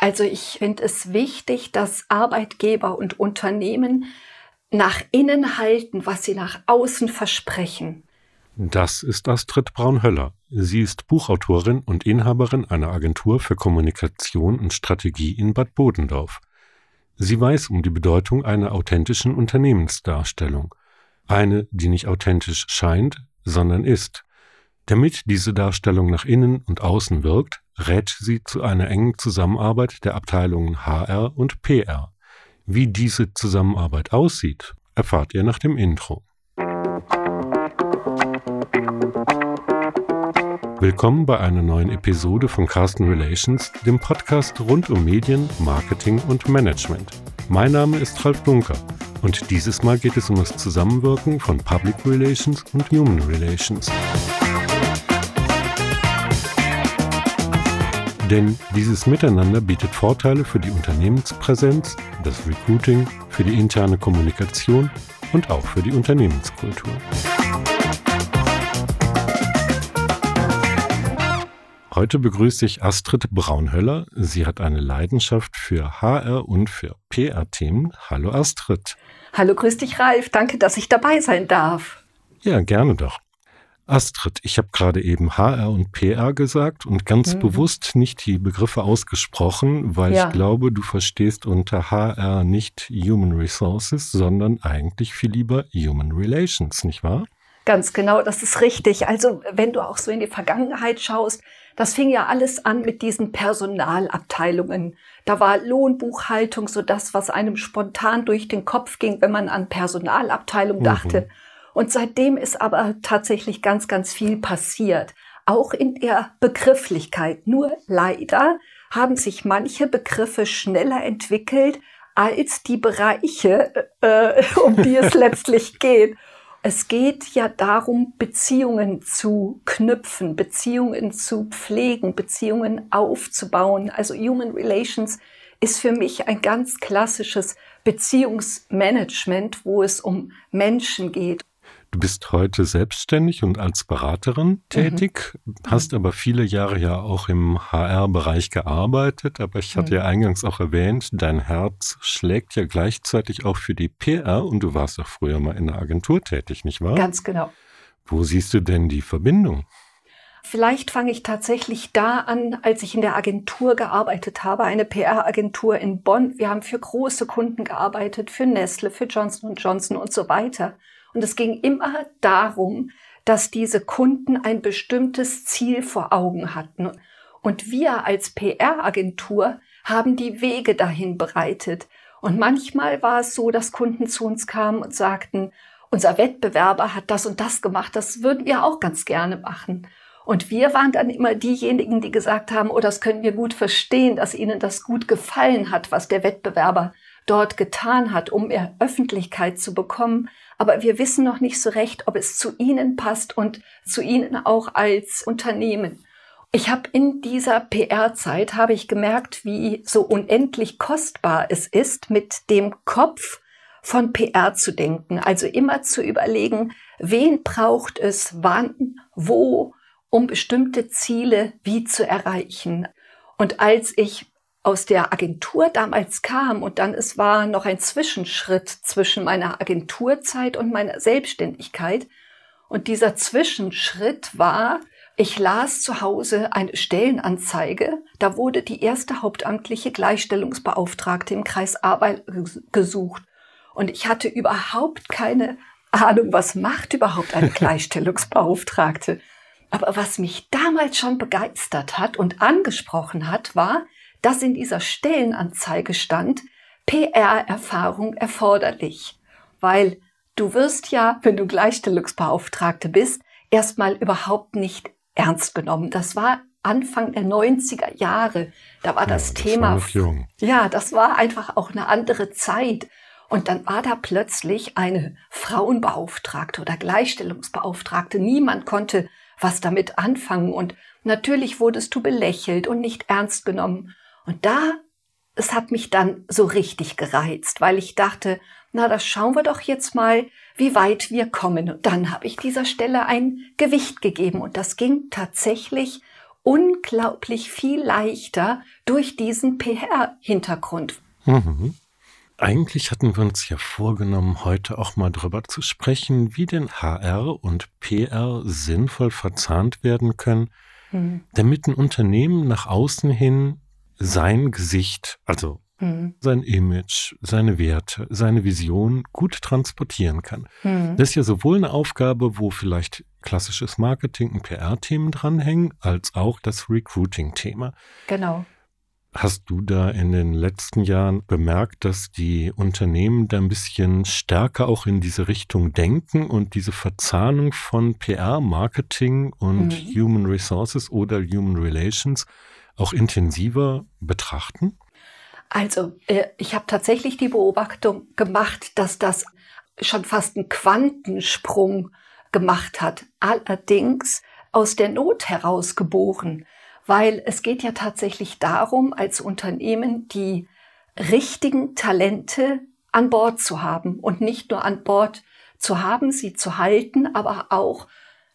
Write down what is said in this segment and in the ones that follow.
Also ich finde es wichtig, dass Arbeitgeber und Unternehmen nach innen halten, was sie nach außen versprechen. Das ist Astrid Braunhöller. Sie ist Buchautorin und Inhaberin einer Agentur für Kommunikation und Strategie in Bad Bodendorf. Sie weiß um die Bedeutung einer authentischen Unternehmensdarstellung. Eine, die nicht authentisch scheint, sondern ist. Damit diese Darstellung nach innen und außen wirkt, rät sie zu einer engen Zusammenarbeit der Abteilungen HR und PR. Wie diese Zusammenarbeit aussieht, erfahrt ihr nach dem Intro. Willkommen bei einer neuen Episode von Carsten Relations, dem Podcast rund um Medien, Marketing und Management. Mein Name ist Ralf Dunker und dieses Mal geht es um das Zusammenwirken von Public Relations und Human Relations. Denn dieses Miteinander bietet Vorteile für die Unternehmenspräsenz, das Recruiting, für die interne Kommunikation und auch für die Unternehmenskultur. Heute begrüße ich Astrid Braunhöller. Sie hat eine Leidenschaft für HR und für PR-Themen. Hallo Astrid. Hallo, grüß dich Ralf. Danke, dass ich dabei sein darf. Ja, gerne doch. Astrid, ich habe gerade eben HR und PR gesagt und ganz mhm. bewusst nicht die Begriffe ausgesprochen, weil ja. ich glaube, du verstehst unter HR nicht Human Resources, sondern eigentlich viel lieber Human Relations, nicht wahr? Ganz genau, das ist richtig. Also wenn du auch so in die Vergangenheit schaust, das fing ja alles an mit diesen Personalabteilungen. Da war Lohnbuchhaltung so das, was einem spontan durch den Kopf ging, wenn man an Personalabteilung mhm. Und seitdem ist aber tatsächlich ganz, ganz viel passiert. Auch in der Begrifflichkeit. Nur leider haben sich manche Begriffe schneller entwickelt als die Bereiche, äh, um die es letztlich geht. Es geht ja darum, Beziehungen zu knüpfen, Beziehungen zu pflegen, Beziehungen aufzubauen. Also Human Relations ist für mich ein ganz klassisches Beziehungsmanagement, wo es um Menschen geht. Du bist heute selbstständig und als Beraterin tätig, mhm. hast aber viele Jahre ja auch im HR-Bereich gearbeitet. Aber ich hatte mhm. ja eingangs auch erwähnt, dein Herz schlägt ja gleichzeitig auch für die PR und du warst auch früher mal in der Agentur tätig, nicht wahr? Ganz genau. Wo siehst du denn die Verbindung? Vielleicht fange ich tatsächlich da an, als ich in der Agentur gearbeitet habe, eine PR-Agentur in Bonn. Wir haben für große Kunden gearbeitet, für Nestle, für Johnson Johnson und so weiter. Und es ging immer darum, dass diese Kunden ein bestimmtes Ziel vor Augen hatten. Und wir als PR-Agentur haben die Wege dahin bereitet. Und manchmal war es so, dass Kunden zu uns kamen und sagten, unser Wettbewerber hat das und das gemacht, das würden wir auch ganz gerne machen. Und wir waren dann immer diejenigen, die gesagt haben, oh, das können wir gut verstehen, dass ihnen das gut gefallen hat, was der Wettbewerber dort getan hat, um mehr Öffentlichkeit zu bekommen aber wir wissen noch nicht so recht, ob es zu Ihnen passt und zu Ihnen auch als Unternehmen. Ich habe in dieser PR-Zeit habe ich gemerkt, wie so unendlich kostbar es ist, mit dem Kopf von PR zu denken. Also immer zu überlegen, wen braucht es, wann, wo, um bestimmte Ziele wie zu erreichen. Und als ich aus der Agentur damals kam und dann es war noch ein Zwischenschritt zwischen meiner Agenturzeit und meiner Selbstständigkeit. Und dieser Zwischenschritt war, ich las zu Hause eine Stellenanzeige. Da wurde die erste hauptamtliche Gleichstellungsbeauftragte im Kreis Arbeit gesucht. Und ich hatte überhaupt keine Ahnung, was macht überhaupt eine Gleichstellungsbeauftragte. Aber was mich damals schon begeistert hat und angesprochen hat, war, dass in dieser Stellenanzeige stand, PR-Erfahrung erforderlich, weil du wirst ja, wenn du Gleichstellungsbeauftragte bist, erstmal überhaupt nicht ernst genommen. Das war Anfang der 90er Jahre. Da war das, ja, das Thema. War jung. Ja, das war einfach auch eine andere Zeit. Und dann war da plötzlich eine Frauenbeauftragte oder Gleichstellungsbeauftragte. Niemand konnte was damit anfangen. Und natürlich wurdest du belächelt und nicht ernst genommen. Und da, es hat mich dann so richtig gereizt, weil ich dachte, na, das schauen wir doch jetzt mal, wie weit wir kommen. Und dann habe ich dieser Stelle ein Gewicht gegeben und das ging tatsächlich unglaublich viel leichter durch diesen PR-Hintergrund. Mhm. Eigentlich hatten wir uns ja vorgenommen, heute auch mal darüber zu sprechen, wie denn HR und PR sinnvoll verzahnt werden können, mhm. damit ein Unternehmen nach außen hin sein Gesicht, also mhm. sein Image, seine Werte, seine Vision gut transportieren kann. Mhm. Das ist ja sowohl eine Aufgabe, wo vielleicht klassisches Marketing und PR-Themen dranhängen, als auch das Recruiting-Thema. Genau. Hast du da in den letzten Jahren bemerkt, dass die Unternehmen da ein bisschen stärker auch in diese Richtung denken und diese Verzahnung von PR, Marketing und mhm. Human Resources oder Human Relations auch intensiver betrachten? Also, äh, ich habe tatsächlich die Beobachtung gemacht, dass das schon fast einen Quantensprung gemacht hat. Allerdings aus der Not heraus geboren weil es geht ja tatsächlich darum, als Unternehmen die richtigen Talente an Bord zu haben und nicht nur an Bord zu haben, sie zu halten, aber auch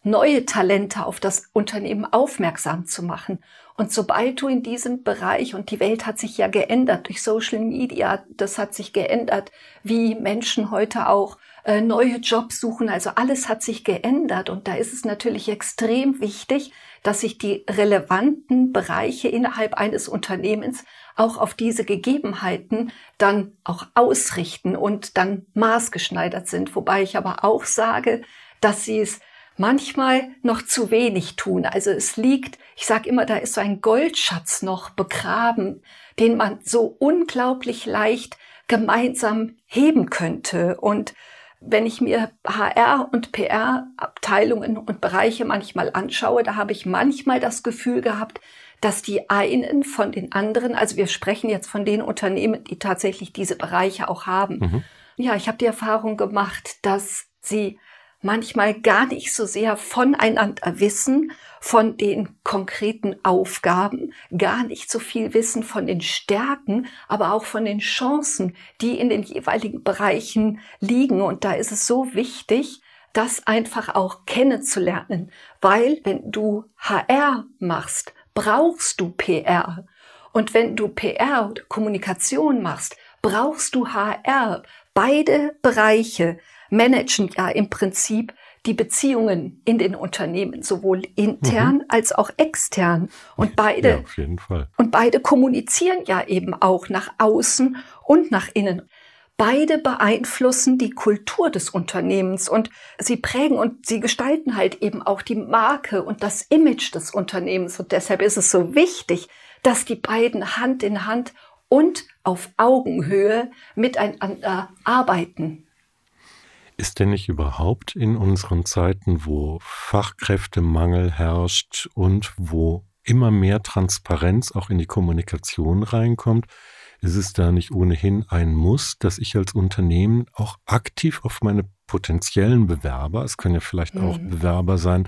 neue Talente auf das Unternehmen aufmerksam zu machen. Und sobald du in diesem Bereich, und die Welt hat sich ja geändert durch Social Media, das hat sich geändert, wie Menschen heute auch äh, neue Jobs suchen, also alles hat sich geändert. Und da ist es natürlich extrem wichtig, dass sich die relevanten Bereiche innerhalb eines Unternehmens auch auf diese Gegebenheiten dann auch ausrichten und dann maßgeschneidert sind. Wobei ich aber auch sage, dass sie es manchmal noch zu wenig tun. Also es liegt, ich sage immer, da ist so ein Goldschatz noch begraben, den man so unglaublich leicht gemeinsam heben könnte. Und wenn ich mir HR und PR-Abteilungen und Bereiche manchmal anschaue, da habe ich manchmal das Gefühl gehabt, dass die einen von den anderen, also wir sprechen jetzt von den Unternehmen, die tatsächlich diese Bereiche auch haben. Mhm. Ja, ich habe die Erfahrung gemacht, dass sie manchmal gar nicht so sehr voneinander wissen, von den konkreten Aufgaben, gar nicht so viel wissen von den Stärken, aber auch von den Chancen, die in den jeweiligen Bereichen liegen. Und da ist es so wichtig, das einfach auch kennenzulernen, weil wenn du HR machst, brauchst du PR. Und wenn du PR Kommunikation machst, brauchst du HR. Beide Bereiche managen ja im Prinzip die Beziehungen in den Unternehmen, sowohl intern mhm. als auch extern. Und beide, ja, auf jeden Fall. und beide kommunizieren ja eben auch nach außen und nach innen. Beide beeinflussen die Kultur des Unternehmens und sie prägen und sie gestalten halt eben auch die Marke und das Image des Unternehmens. Und deshalb ist es so wichtig, dass die beiden Hand in Hand und auf Augenhöhe miteinander arbeiten. Ist denn nicht überhaupt in unseren Zeiten, wo Fachkräftemangel herrscht und wo immer mehr Transparenz auch in die Kommunikation reinkommt, ist es da nicht ohnehin ein Muss, dass ich als Unternehmen auch aktiv auf meine potenziellen Bewerber, es können ja vielleicht mhm. auch Bewerber sein,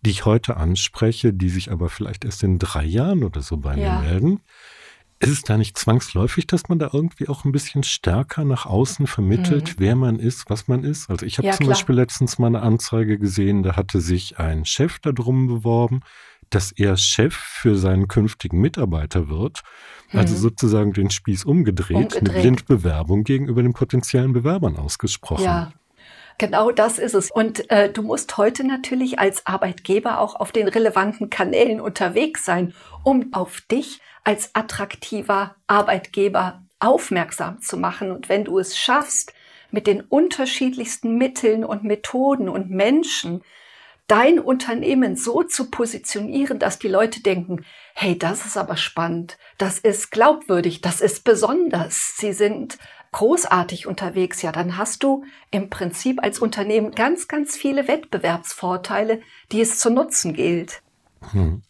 die ich heute anspreche, die sich aber vielleicht erst in drei Jahren oder so bei ja. mir melden, ist es da nicht zwangsläufig, dass man da irgendwie auch ein bisschen stärker nach außen vermittelt, mhm. wer man ist, was man ist? Also ich habe ja, zum klar. Beispiel letztens mal eine Anzeige gesehen, da hatte sich ein Chef darum beworben, dass er Chef für seinen künftigen Mitarbeiter wird. Also mhm. sozusagen den Spieß umgedreht, umgedreht, eine Blindbewerbung gegenüber den potenziellen Bewerbern ausgesprochen. Ja, Genau das ist es. Und äh, du musst heute natürlich als Arbeitgeber auch auf den relevanten Kanälen unterwegs sein, um auf dich als attraktiver Arbeitgeber aufmerksam zu machen. Und wenn du es schaffst, mit den unterschiedlichsten Mitteln und Methoden und Menschen dein Unternehmen so zu positionieren, dass die Leute denken, hey, das ist aber spannend, das ist glaubwürdig, das ist besonders, sie sind großartig unterwegs, ja, dann hast du im Prinzip als Unternehmen ganz, ganz viele Wettbewerbsvorteile, die es zu nutzen gilt. Hm.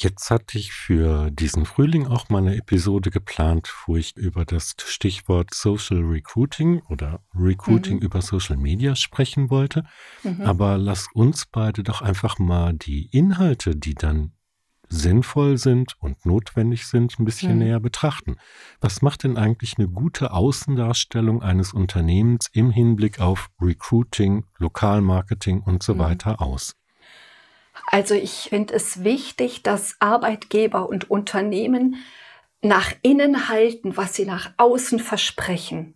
Jetzt hatte ich für diesen Frühling auch mal eine Episode geplant, wo ich über das Stichwort Social Recruiting oder Recruiting mhm. über Social Media sprechen wollte. Mhm. Aber lass uns beide doch einfach mal die Inhalte, die dann sinnvoll sind und notwendig sind, ein bisschen mhm. näher betrachten. Was macht denn eigentlich eine gute Außendarstellung eines Unternehmens im Hinblick auf Recruiting, Lokalmarketing und so mhm. weiter aus? Also ich finde es wichtig, dass Arbeitgeber und Unternehmen nach innen halten, was sie nach außen versprechen.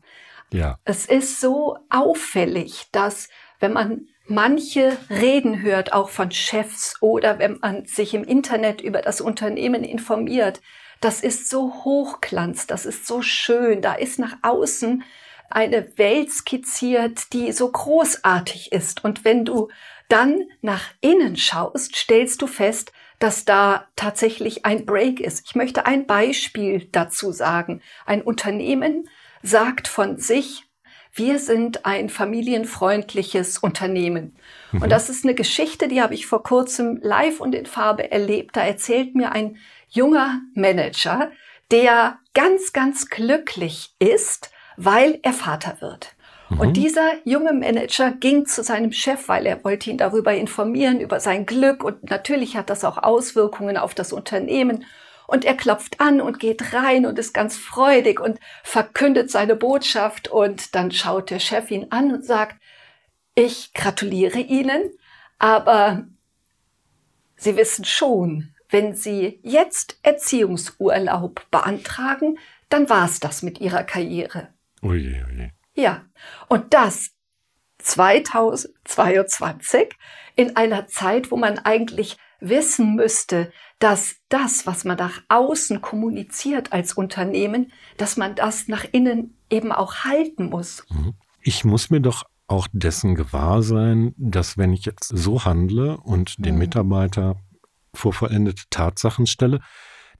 Ja. Es ist so auffällig, dass wenn man manche Reden hört, auch von Chefs oder wenn man sich im Internet über das Unternehmen informiert, das ist so hochglanz, das ist so schön, da ist nach außen eine Welt skizziert, die so großartig ist. Und wenn du dann nach innen schaust, stellst du fest, dass da tatsächlich ein Break ist. Ich möchte ein Beispiel dazu sagen. Ein Unternehmen sagt von sich, wir sind ein familienfreundliches Unternehmen. Mhm. Und das ist eine Geschichte, die habe ich vor kurzem live und in Farbe erlebt. Da erzählt mir ein junger Manager, der ganz, ganz glücklich ist, weil er Vater wird. Und mhm. dieser junge Manager ging zu seinem Chef, weil er wollte ihn darüber informieren, über sein Glück. Und natürlich hat das auch Auswirkungen auf das Unternehmen. Und er klopft an und geht rein und ist ganz freudig und verkündet seine Botschaft. Und dann schaut der Chef ihn an und sagt, ich gratuliere Ihnen, aber Sie wissen schon, wenn Sie jetzt Erziehungsurlaub beantragen, dann war es das mit Ihrer Karriere. Oje, oje. Ja, und das 2022 in einer Zeit, wo man eigentlich wissen müsste, dass das, was man nach außen kommuniziert als Unternehmen, dass man das nach innen eben auch halten muss. Mhm. Ich muss mir doch auch dessen gewahr sein, dass wenn ich jetzt so handle und den mhm. Mitarbeiter vor vollendete Tatsachen stelle,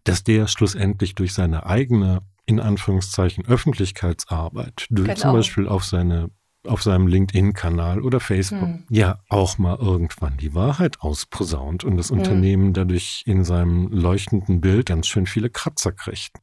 dass der schlussendlich durch seine eigene in Anführungszeichen Öffentlichkeitsarbeit, genau. zum Beispiel auf seine auf seinem LinkedIn-Kanal oder Facebook hm. ja auch mal irgendwann die Wahrheit ausposaunt und das hm. Unternehmen dadurch in seinem leuchtenden Bild ganz schön viele Kratzer kriegt.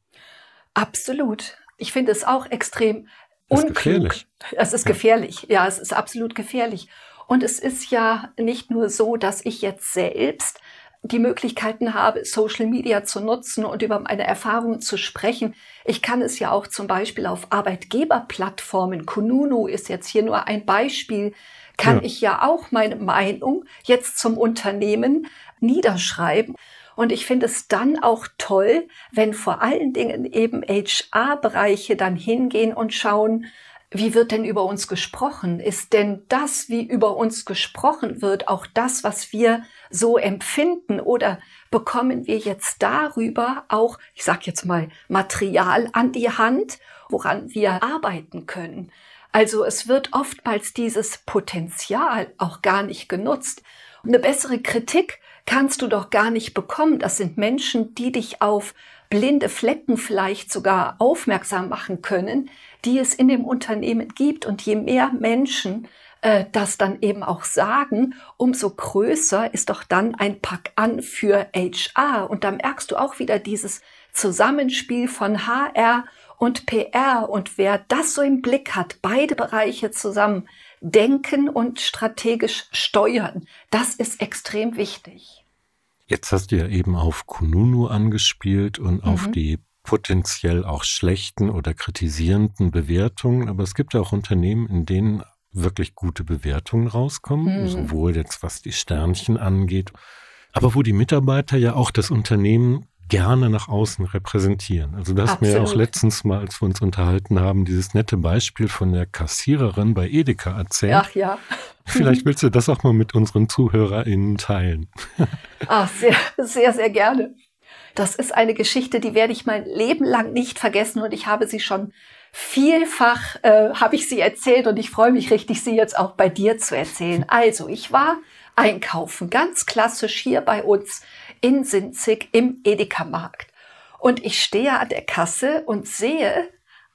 Absolut. Ich finde es auch extrem das unklug. Gefährlich. Es ist ja. gefährlich. Ja, es ist absolut gefährlich. Und es ist ja nicht nur so, dass ich jetzt selbst die Möglichkeiten habe, Social Media zu nutzen und über meine Erfahrungen zu sprechen. Ich kann es ja auch zum Beispiel auf Arbeitgeberplattformen, Kununu ist jetzt hier nur ein Beispiel, kann ja. ich ja auch meine Meinung jetzt zum Unternehmen niederschreiben. Und ich finde es dann auch toll, wenn vor allen Dingen eben HR-Bereiche dann hingehen und schauen, wie wird denn über uns gesprochen? Ist denn das, wie über uns gesprochen wird, auch das, was wir so empfinden? Oder bekommen wir jetzt darüber auch, ich sage jetzt mal, Material an die Hand, woran wir arbeiten können? Also es wird oftmals dieses Potenzial auch gar nicht genutzt. Eine bessere Kritik kannst du doch gar nicht bekommen. Das sind Menschen, die dich auf blinde Flecken vielleicht sogar aufmerksam machen können, die es in dem Unternehmen gibt. Und je mehr Menschen äh, das dann eben auch sagen, umso größer ist doch dann ein Pack an für HR. Und da merkst du auch wieder dieses Zusammenspiel von HR und PR. Und wer das so im Blick hat, beide Bereiche zusammen denken und strategisch steuern, das ist extrem wichtig. Jetzt hast du ja eben auf Kununu angespielt und mhm. auf die potenziell auch schlechten oder kritisierenden Bewertungen, aber es gibt ja auch Unternehmen, in denen wirklich gute Bewertungen rauskommen, mhm. sowohl jetzt was die Sternchen angeht, aber wo die Mitarbeiter ja auch das Unternehmen gerne nach außen repräsentieren. Also das hast mir ja auch letztens mal, als wir uns unterhalten haben, dieses nette Beispiel von der Kassiererin bei Edeka erzählt. Ach ja. Vielleicht willst du das auch mal mit unseren ZuhörerInnen teilen. Ach, sehr, sehr, sehr gerne. Das ist eine Geschichte, die werde ich mein Leben lang nicht vergessen und ich habe sie schon vielfach, äh, habe ich sie erzählt und ich freue mich richtig, sie jetzt auch bei dir zu erzählen. Also, ich war einkaufen, ganz klassisch hier bei uns in Sinzig im Edeka-Markt. Und ich stehe an der Kasse und sehe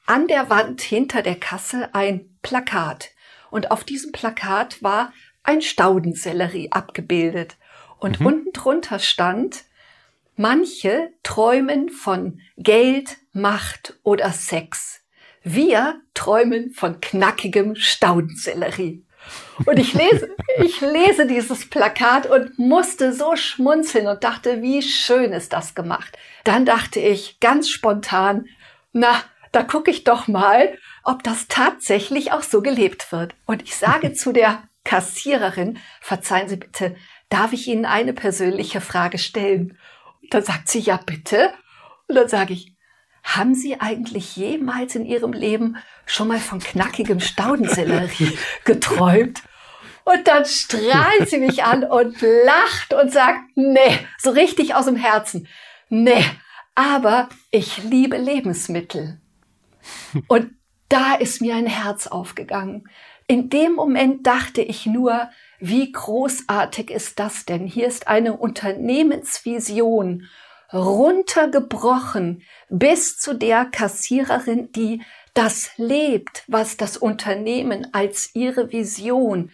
an der Wand hinter der Kasse ein Plakat. Und auf diesem Plakat war ein Staudensellerie abgebildet. Und mhm. unten drunter stand, Manche träumen von Geld, Macht oder Sex. Wir träumen von knackigem Staudensellerie. Und ich lese, ich lese dieses Plakat und musste so schmunzeln und dachte, wie schön ist das gemacht. Dann dachte ich ganz spontan, na, da gucke ich doch mal, ob das tatsächlich auch so gelebt wird. Und ich sage zu der Kassiererin, verzeihen Sie bitte, darf ich Ihnen eine persönliche Frage stellen? Dann sagt sie, ja bitte. Und dann sage ich, haben Sie eigentlich jemals in Ihrem Leben schon mal von knackigem Staudensellerie geträumt? Und dann strahlt sie mich an und lacht und sagt, nee, so richtig aus dem Herzen. Nee, aber ich liebe Lebensmittel. Und da ist mir ein Herz aufgegangen. In dem Moment dachte ich nur, wie großartig ist das denn? Hier ist eine Unternehmensvision runtergebrochen bis zu der Kassiererin, die das lebt, was das Unternehmen als ihre Vision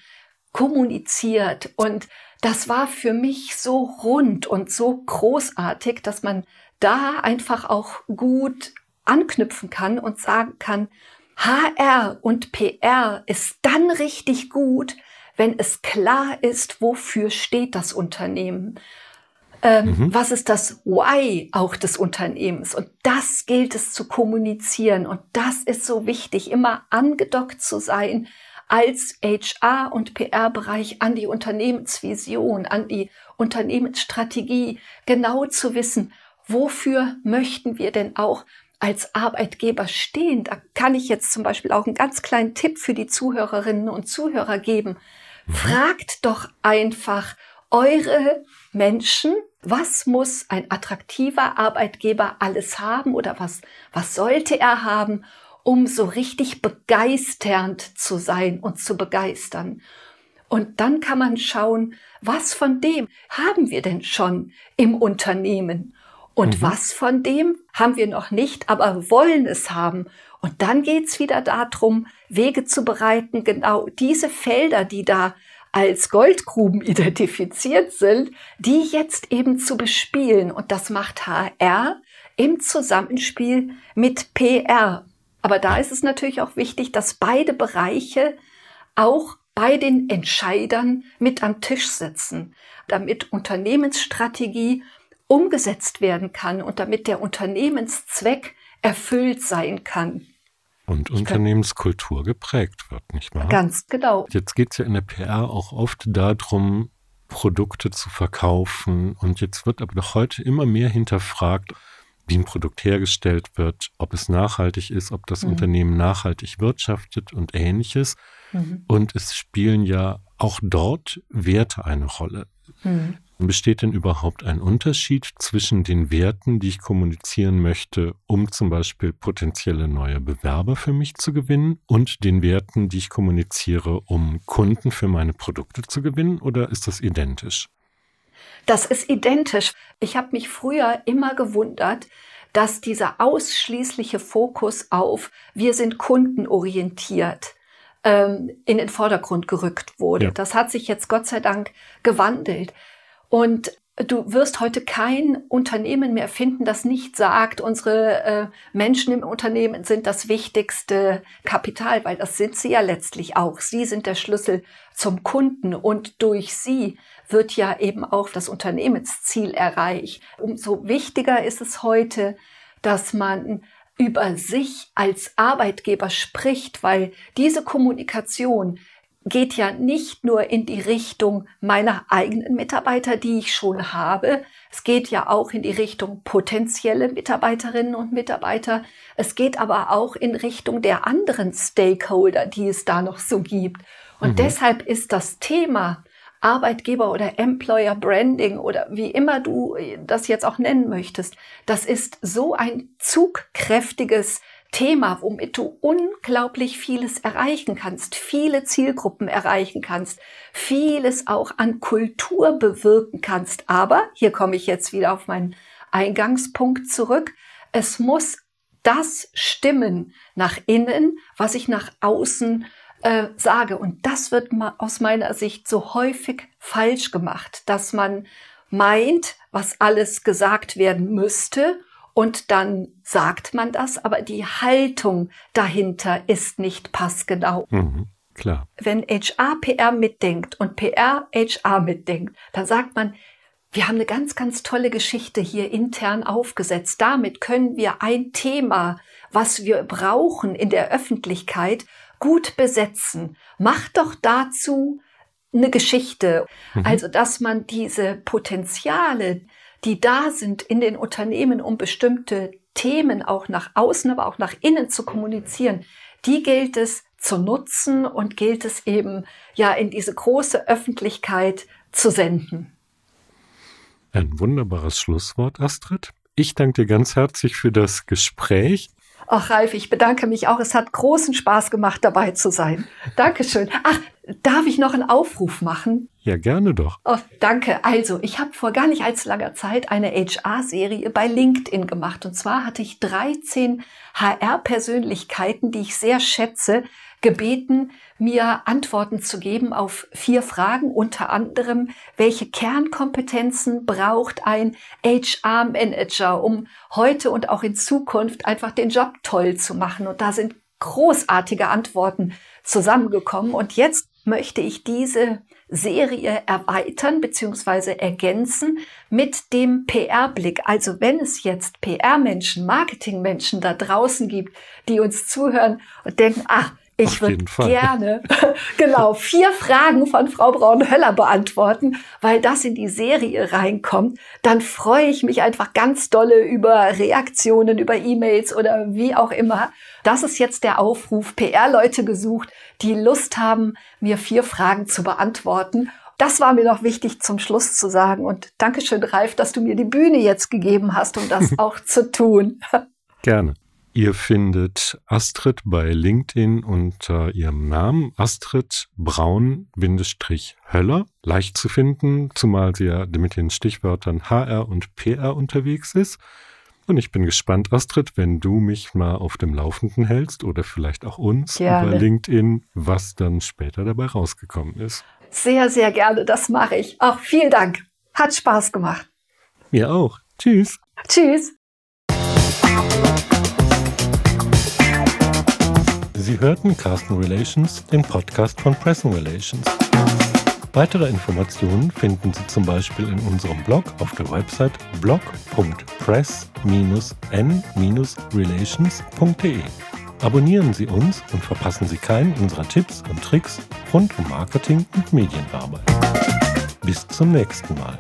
kommuniziert. Und das war für mich so rund und so großartig, dass man da einfach auch gut anknüpfen kann und sagen kann, HR und PR ist dann richtig gut, wenn es klar ist, wofür steht das Unternehmen. Ähm, mhm. Was ist das Why auch des Unternehmens? Und das gilt es zu kommunizieren. Und das ist so wichtig, immer angedockt zu sein als HR- und PR-Bereich an die Unternehmensvision, an die Unternehmensstrategie, genau zu wissen, wofür möchten wir denn auch als Arbeitgeber stehen. Da kann ich jetzt zum Beispiel auch einen ganz kleinen Tipp für die Zuhörerinnen und Zuhörer geben. Fragt doch einfach eure Menschen, was muss ein attraktiver Arbeitgeber alles haben oder was, was sollte er haben, um so richtig begeisternd zu sein und zu begeistern. Und dann kann man schauen, was von dem haben wir denn schon im Unternehmen und mhm. was von dem haben wir noch nicht, aber wollen es haben. Und dann geht's wieder darum, Wege zu bereiten, genau diese Felder, die da als Goldgruben identifiziert sind, die jetzt eben zu bespielen. Und das macht HR im Zusammenspiel mit PR. Aber da ist es natürlich auch wichtig, dass beide Bereiche auch bei den Entscheidern mit am Tisch sitzen, damit Unternehmensstrategie umgesetzt werden kann und damit der Unternehmenszweck erfüllt sein kann. Und Unternehmenskultur geprägt wird, nicht wahr? Ganz genau. Jetzt geht es ja in der PR auch oft darum, Produkte zu verkaufen. Und jetzt wird aber doch heute immer mehr hinterfragt, wie ein Produkt hergestellt wird, ob es nachhaltig ist, ob das mhm. Unternehmen nachhaltig wirtschaftet und ähnliches. Mhm. Und es spielen ja auch dort Werte eine Rolle. Mhm. Besteht denn überhaupt ein Unterschied zwischen den Werten, die ich kommunizieren möchte, um zum Beispiel potenzielle neue Bewerber für mich zu gewinnen, und den Werten, die ich kommuniziere, um Kunden für meine Produkte zu gewinnen, oder ist das identisch? Das ist identisch. Ich habe mich früher immer gewundert, dass dieser ausschließliche Fokus auf wir sind kundenorientiert ähm, in den Vordergrund gerückt wurde. Ja. Das hat sich jetzt Gott sei Dank gewandelt. Und du wirst heute kein Unternehmen mehr finden, das nicht sagt, unsere äh, Menschen im Unternehmen sind das wichtigste Kapital, weil das sind sie ja letztlich auch. Sie sind der Schlüssel zum Kunden und durch sie wird ja eben auch das Unternehmensziel erreicht. Umso wichtiger ist es heute, dass man über sich als Arbeitgeber spricht, weil diese Kommunikation geht ja nicht nur in die Richtung meiner eigenen Mitarbeiter, die ich schon habe. Es geht ja auch in die Richtung potenzielle Mitarbeiterinnen und Mitarbeiter. Es geht aber auch in Richtung der anderen Stakeholder, die es da noch so gibt. Und mhm. deshalb ist das Thema Arbeitgeber oder Employer Branding oder wie immer du das jetzt auch nennen möchtest, das ist so ein zugkräftiges Thema, womit du unglaublich vieles erreichen kannst, viele Zielgruppen erreichen kannst, vieles auch an Kultur bewirken kannst. Aber, hier komme ich jetzt wieder auf meinen Eingangspunkt zurück, es muss das stimmen nach innen, was ich nach außen äh, sage. Und das wird aus meiner Sicht so häufig falsch gemacht, dass man meint, was alles gesagt werden müsste und dann sagt man das, aber die Haltung dahinter ist nicht passgenau. Mhm, klar. Wenn HR PR mitdenkt und PR HR mitdenkt, dann sagt man, wir haben eine ganz, ganz tolle Geschichte hier intern aufgesetzt. Damit können wir ein Thema, was wir brauchen in der Öffentlichkeit, gut besetzen. Macht doch dazu eine Geschichte. Mhm. Also, dass man diese Potenziale, die da sind in den Unternehmen, um bestimmte Themen auch nach außen, aber auch nach innen zu kommunizieren, die gilt es zu nutzen und gilt es eben ja in diese große Öffentlichkeit zu senden. Ein wunderbares Schlusswort, Astrid. Ich danke dir ganz herzlich für das Gespräch. Ach, Ralf, ich bedanke mich auch. Es hat großen Spaß gemacht, dabei zu sein. Dankeschön. Ach, darf ich noch einen Aufruf machen? Ja, gerne doch. Oh, danke. Also, ich habe vor gar nicht allzu langer Zeit eine HR-Serie bei LinkedIn gemacht. Und zwar hatte ich 13 HR-Persönlichkeiten, die ich sehr schätze, gebeten, mir Antworten zu geben auf vier Fragen, unter anderem, welche Kernkompetenzen braucht ein HR-Manager, um heute und auch in Zukunft einfach den Job toll zu machen. Und da sind großartige Antworten zusammengekommen. Und jetzt möchte ich diese Serie erweitern bzw. ergänzen mit dem PR-Blick. Also wenn es jetzt PR-Menschen, Marketing-Menschen da draußen gibt, die uns zuhören und denken, ach, ich würde gerne, genau, vier Fragen von Frau Braun-Höller beantworten, weil das in die Serie reinkommt. Dann freue ich mich einfach ganz dolle über Reaktionen, über E-Mails oder wie auch immer. Das ist jetzt der Aufruf, PR-Leute gesucht, die Lust haben, mir vier Fragen zu beantworten. Das war mir noch wichtig zum Schluss zu sagen. Und Dankeschön, Ralf, dass du mir die Bühne jetzt gegeben hast, um das auch zu tun. Gerne. Ihr findet Astrid bei LinkedIn unter ihrem Namen Astrid Braun-Höller. Leicht zu finden, zumal sie ja mit den Stichwörtern HR und PR unterwegs ist. Und ich bin gespannt, Astrid, wenn du mich mal auf dem Laufenden hältst oder vielleicht auch uns gerne. bei LinkedIn, was dann später dabei rausgekommen ist. Sehr, sehr gerne, das mache ich. Auch vielen Dank. Hat Spaß gemacht. Mir auch. Tschüss. Tschüss. Sie hörten Carsten Relations, den Podcast von Pressing Relations. Weitere Informationen finden Sie zum Beispiel in unserem Blog auf der Website blog.press-n-relations.de. Abonnieren Sie uns und verpassen Sie keinen unserer Tipps und Tricks rund um Marketing und Medienarbeit. Bis zum nächsten Mal.